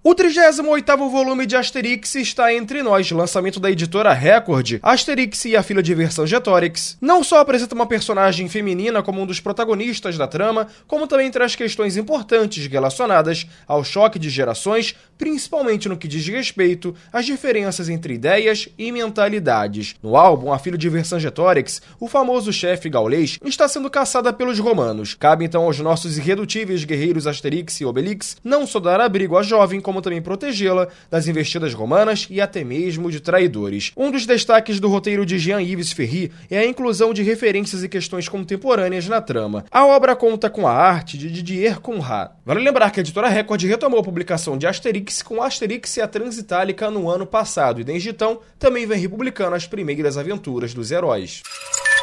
O 38º volume de Asterix está entre nós, lançamento da editora Record. Asterix e a filha de Vercingetorix não só apresenta uma personagem feminina como um dos protagonistas da trama, como também traz questões importantes relacionadas ao choque de gerações, principalmente no que diz respeito às diferenças entre ideias e mentalidades. No álbum A Filha de Vercingetorix, o famoso chefe gaulês está sendo caçada pelos romanos. Cabe então aos nossos irredutíveis guerreiros Asterix e Obelix não só dar abrigo à jovem, como também protegê-la das investidas romanas e até mesmo de traidores. Um dos destaques do roteiro de Jean-Yves Ferry é a inclusão de referências e questões contemporâneas na trama. A obra conta com a arte de Didier Conrad. Vale lembrar que a editora Record retomou a publicação de Asterix com Asterix e a Transitálica no ano passado e desde então também vem republicando as primeiras aventuras dos heróis.